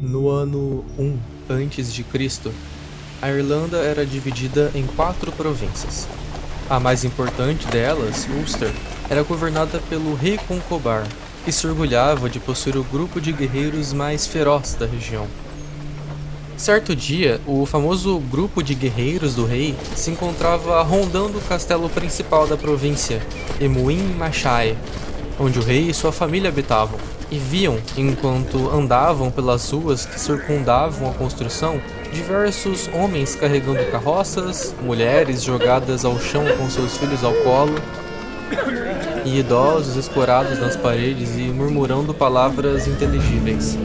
No ano 1 a.C., a Irlanda era dividida em quatro províncias. A mais importante delas, Ulster, era governada pelo rei Concobar, que se orgulhava de possuir o grupo de guerreiros mais feroz da região. Certo dia, o famoso grupo de guerreiros do rei se encontrava rondando o castelo principal da província, Emuin Machai, onde o rei e sua família habitavam e viam, enquanto andavam pelas ruas que circundavam a construção, diversos homens carregando carroças, mulheres jogadas ao chão com seus filhos ao colo, e idosos escorados nas paredes e murmurando palavras inteligíveis.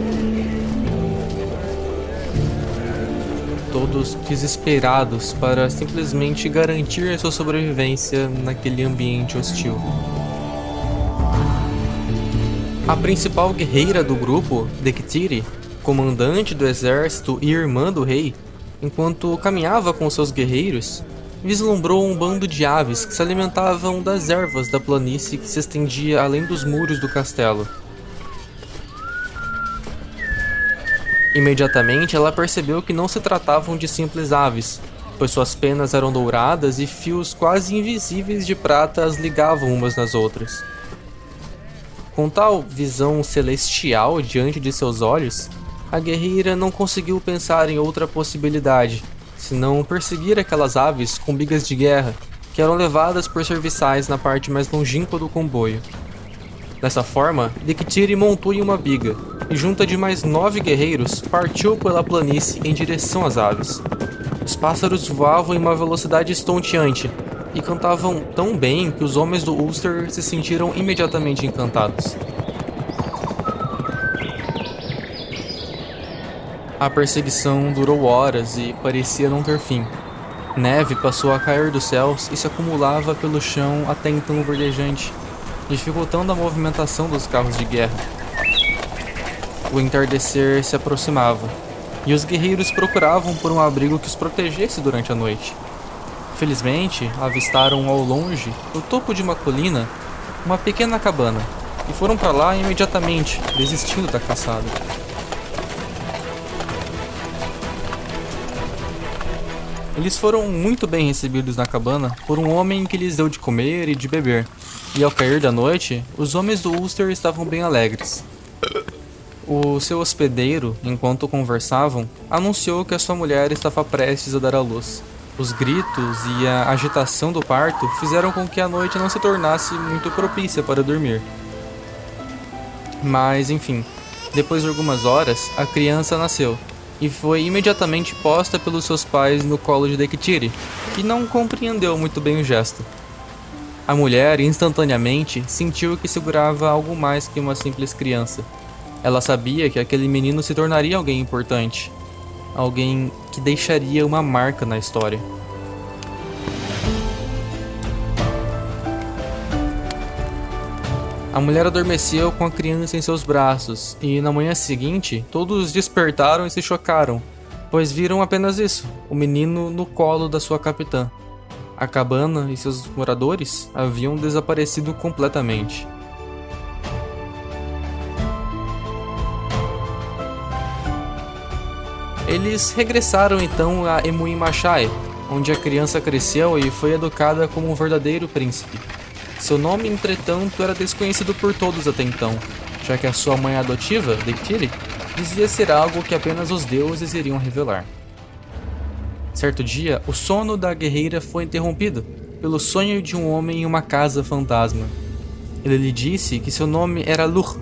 Todos desesperados para simplesmente garantir sua sobrevivência naquele ambiente hostil. A principal guerreira do grupo, Dektiri, comandante do exército e irmã do rei, enquanto caminhava com seus guerreiros, vislumbrou um bando de aves que se alimentavam das ervas da planície que se estendia além dos muros do castelo. Imediatamente ela percebeu que não se tratavam de simples aves, pois suas penas eram douradas e fios quase invisíveis de prata as ligavam umas nas outras. Com tal visão celestial diante de seus olhos, a guerreira não conseguiu pensar em outra possibilidade, senão perseguir aquelas aves com bigas de guerra que eram levadas por serviçais na parte mais longínqua do comboio. Dessa forma, Dictiri montou em uma biga e, junto de mais nove guerreiros, partiu pela planície em direção às aves. Os pássaros voavam em uma velocidade estonteante e cantavam tão bem que os homens do Ulster se sentiram imediatamente encantados. A perseguição durou horas e parecia não ter fim. Neve passou a cair dos céus e se acumulava pelo chão até então verdejante, dificultando a movimentação dos carros de guerra. O entardecer se aproximava, e os guerreiros procuravam por um abrigo que os protegesse durante a noite. Felizmente, avistaram ao longe, no topo de uma colina, uma pequena cabana e foram para lá imediatamente, desistindo da caçada. Eles foram muito bem recebidos na cabana por um homem que lhes deu de comer e de beber, e ao cair da noite, os homens do Ulster estavam bem alegres. O seu hospedeiro, enquanto conversavam, anunciou que a sua mulher estava prestes a dar à luz. Os gritos e a agitação do parto fizeram com que a noite não se tornasse muito propícia para dormir. Mas, enfim, depois de algumas horas, a criança nasceu e foi imediatamente posta pelos seus pais no colo de Dektiri, que não compreendeu muito bem o gesto. A mulher instantaneamente sentiu que segurava algo mais que uma simples criança. Ela sabia que aquele menino se tornaria alguém importante, alguém que deixaria uma marca na história. A mulher adormeceu com a criança em seus braços e na manhã seguinte todos despertaram e se chocaram, pois viram apenas isso: o menino no colo da sua capitã. A cabana e seus moradores haviam desaparecido completamente. Eles regressaram então a Emuin Machai, onde a criança cresceu e foi educada como um verdadeiro príncipe. Seu nome, entretanto, era desconhecido por todos até então, já que a sua mãe adotiva, Dektiri, dizia ser algo que apenas os deuses iriam revelar. Certo dia, o sono da guerreira foi interrompido pelo sonho de um homem em uma casa fantasma. Ele lhe disse que seu nome era Lur,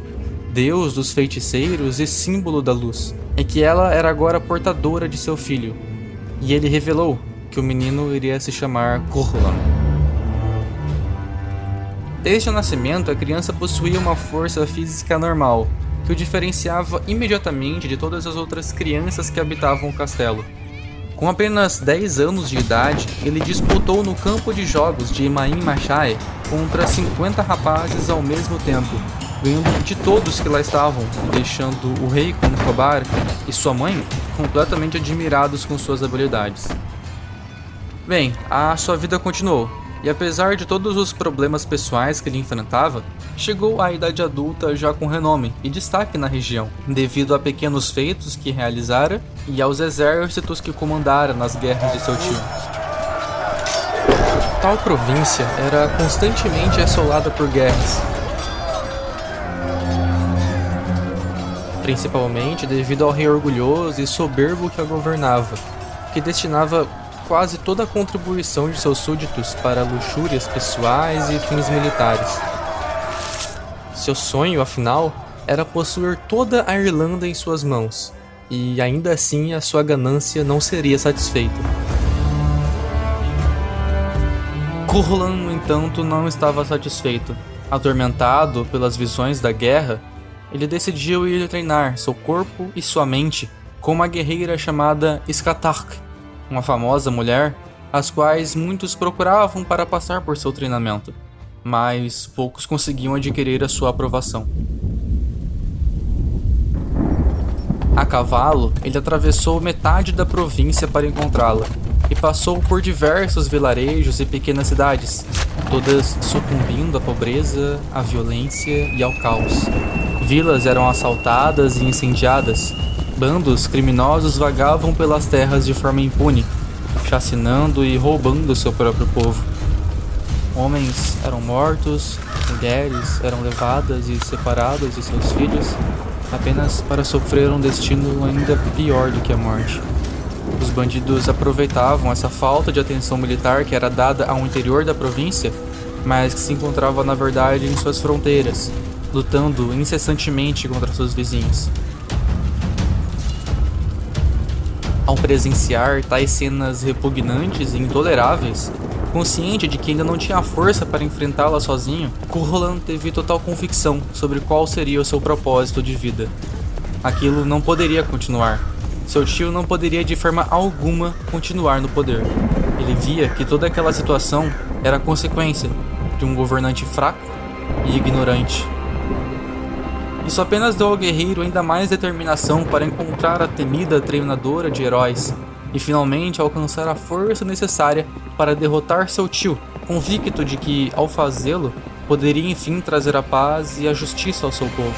deus dos feiticeiros e símbolo da luz, e que ela era agora portadora de seu filho. E ele revelou que o menino iria se chamar Kurlan. Desde o nascimento, a criança possuía uma força física normal, que o diferenciava imediatamente de todas as outras crianças que habitavam o castelo. Com apenas 10 anos de idade, ele disputou no campo de jogos de Imaim Machai contra 50 rapazes ao mesmo tempo, ganhando de todos que lá estavam, deixando o rei Concobar e sua mãe completamente admirados com suas habilidades. Bem, a sua vida continuou, e apesar de todos os problemas pessoais que ele enfrentava, chegou à idade adulta já com renome e destaque na região, devido a pequenos feitos que realizara e aos exércitos que comandara nas guerras de seu tio. Tal província era constantemente assolada por guerras, principalmente devido ao rei orgulhoso e soberbo que a governava, que destinava quase toda a contribuição de seus súditos para luxúrias pessoais e fins militares. Seu sonho, afinal, era possuir toda a Irlanda em suas mãos, e ainda assim a sua ganância não seria satisfeita. Curlan, no entanto, não estava satisfeito. Atormentado pelas visões da guerra, ele decidiu ir treinar seu corpo e sua mente com uma guerreira chamada Skatark, uma famosa mulher, as quais muitos procuravam para passar por seu treinamento, mas poucos conseguiam adquirir a sua aprovação. A cavalo, ele atravessou metade da província para encontrá-la e passou por diversos vilarejos e pequenas cidades, todas sucumbindo à pobreza, à violência e ao caos. Vilas eram assaltadas e incendiadas, Bandos criminosos vagavam pelas terras de forma impune, chacinando e roubando seu próprio povo. Homens eram mortos, mulheres eram levadas e separadas de seus filhos apenas para sofrer um destino ainda pior do que a morte. Os bandidos aproveitavam essa falta de atenção militar que era dada ao interior da província, mas que se encontrava na verdade em suas fronteiras, lutando incessantemente contra seus vizinhos. Ao presenciar tais cenas repugnantes e intoleráveis, consciente de que ainda não tinha força para enfrentá-la sozinho, Kurrolan teve total convicção sobre qual seria o seu propósito de vida. Aquilo não poderia continuar. Seu tio não poderia de forma alguma continuar no poder. Ele via que toda aquela situação era consequência de um governante fraco e ignorante isso apenas deu ao guerreiro ainda mais determinação para encontrar a temida treinadora de heróis e finalmente alcançar a força necessária para derrotar seu tio, convicto de que, ao fazê-lo, poderia enfim trazer a paz e a justiça ao seu povo.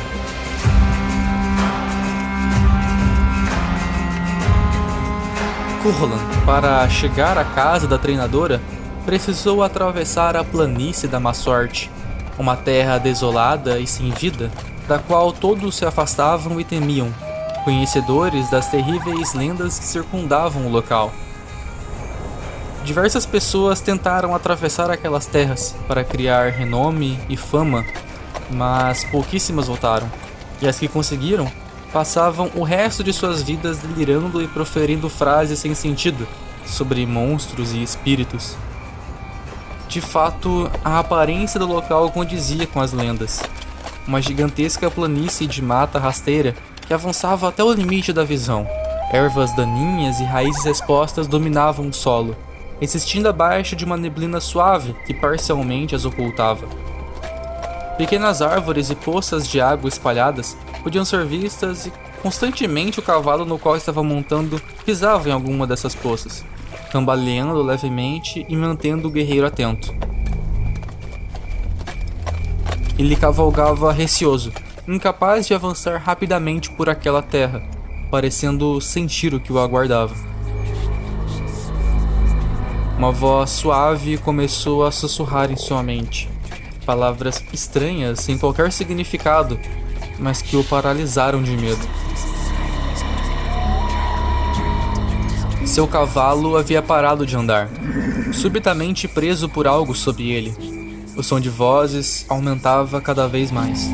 Kurlan, para chegar à casa da treinadora, precisou atravessar a planície da má sorte, uma terra desolada e sem vida, da qual todos se afastavam e temiam, conhecedores das terríveis lendas que circundavam o local. Diversas pessoas tentaram atravessar aquelas terras para criar renome e fama, mas pouquíssimas voltaram, e as que conseguiram passavam o resto de suas vidas delirando e proferindo frases sem sentido sobre monstros e espíritos. De fato, a aparência do local condizia com as lendas, uma gigantesca planície de mata rasteira que avançava até o limite da visão. Ervas daninhas e raízes expostas dominavam o solo, existindo abaixo de uma neblina suave que parcialmente as ocultava. Pequenas árvores e poças de água espalhadas podiam ser vistas e constantemente o cavalo no qual estava montando pisava em alguma dessas poças, cambaleando levemente e mantendo o guerreiro atento. Ele cavalgava receoso, incapaz de avançar rapidamente por aquela terra, parecendo sentir o que o aguardava. Uma voz suave começou a sussurrar em sua mente, palavras estranhas sem qualquer significado, mas que o paralisaram de medo. Seu cavalo havia parado de andar, subitamente preso por algo sob ele, o som de vozes aumentava cada vez mais.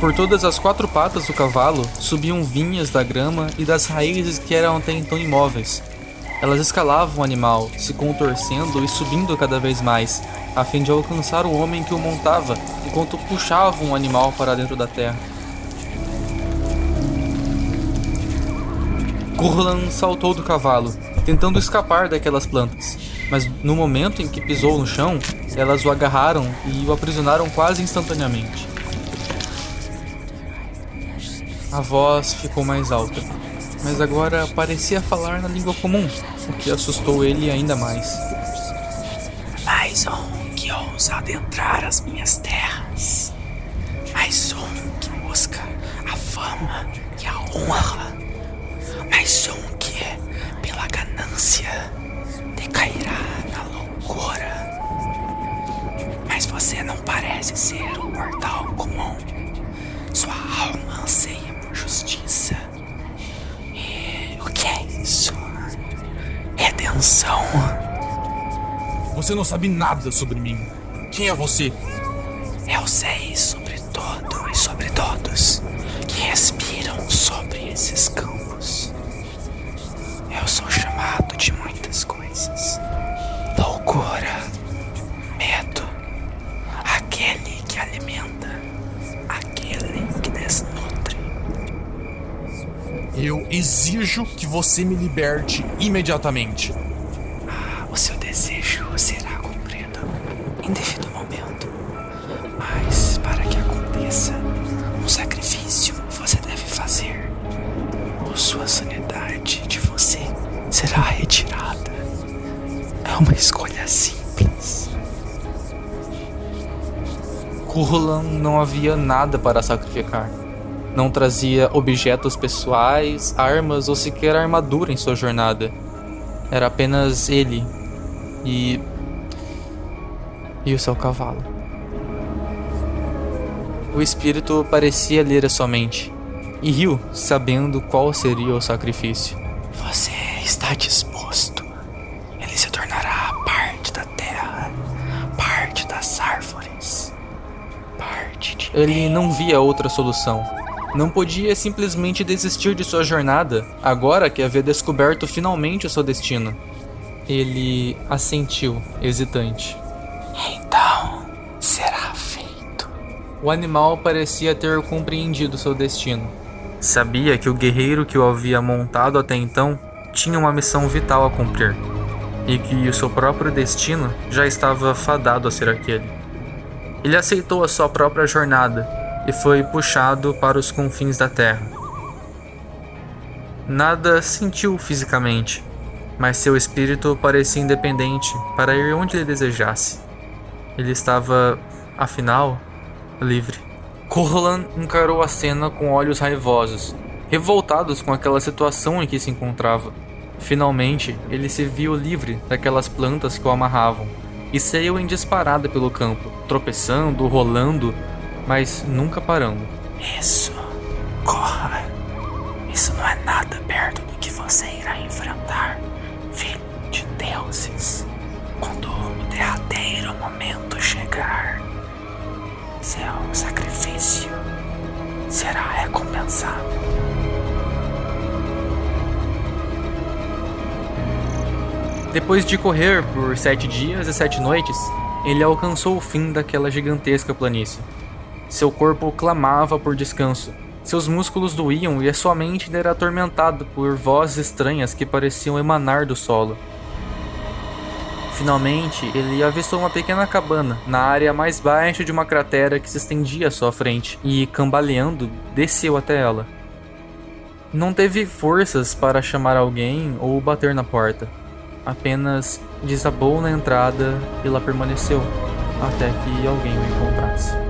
Por todas as quatro patas do cavalo subiam vinhas da grama e das raízes que eram até então imóveis. Elas escalavam o animal, se contorcendo e subindo cada vez mais, a fim de alcançar o homem que o montava enquanto puxavam o animal para dentro da terra. Kurlan saltou do cavalo, tentando escapar daquelas plantas mas no momento em que pisou no chão, elas o agarraram e o aprisionaram quase instantaneamente. A voz ficou mais alta, mas agora parecia falar na língua comum, o que assustou ele ainda mais. Mais um que vamos adentrar as minhas terras. Mais um que busca a fama e a honra. Mais um não parece ser um mortal comum. Sua alma anseia por justiça. E o que é isso? Redenção. Você não sabe nada sobre mim. Quem é você? Eu sei sobre tudo e sobre todos que respiram sobre esses campos. Eu sou chamado de muitas coisas: exijo que você me liberte imediatamente. O seu desejo será cumprido em devido momento. Mas para que aconteça, um sacrifício você deve fazer. Ou sua sanidade de você será retirada. É uma escolha simples. Kurlan não havia nada para sacrificar. Não trazia objetos pessoais, armas ou sequer armadura em sua jornada. Era apenas ele e. e o seu cavalo. O espírito parecia ler a sua mente e riu, sabendo qual seria o sacrifício. Você está disposto. Ele se tornará parte da terra, parte das árvores, parte de Ele não via outra solução. Não podia simplesmente desistir de sua jornada, agora que havia descoberto finalmente o seu destino. Ele assentiu, hesitante. Então, será feito. O animal parecia ter compreendido seu destino. Sabia que o guerreiro que o havia montado até então tinha uma missão vital a cumprir, e que o seu próprio destino já estava fadado a ser aquele. Ele aceitou a sua própria jornada e foi puxado para os confins da terra. Nada sentiu fisicamente, mas seu espírito parecia independente para ir onde ele desejasse. Ele estava, afinal, livre. Corlan encarou a cena com olhos raivosos, revoltados com aquela situação em que se encontrava. Finalmente, ele se viu livre daquelas plantas que o amarravam e saiu em disparada pelo campo, tropeçando, rolando, mas nunca parando. Isso. Corra. Isso não é nada perto do que você irá enfrentar, filho de deuses. Quando o derradeiro momento chegar, seu sacrifício será recompensado. Depois de correr por sete dias e sete noites, ele alcançou o fim daquela gigantesca planície. Seu corpo clamava por descanso, seus músculos doíam e a sua mente era atormentada por vozes estranhas que pareciam emanar do solo. Finalmente, ele avistou uma pequena cabana na área mais baixa de uma cratera que se estendia à sua frente e, cambaleando, desceu até ela. Não teve forças para chamar alguém ou bater na porta. Apenas desabou na entrada e lá permaneceu até que alguém o encontrasse.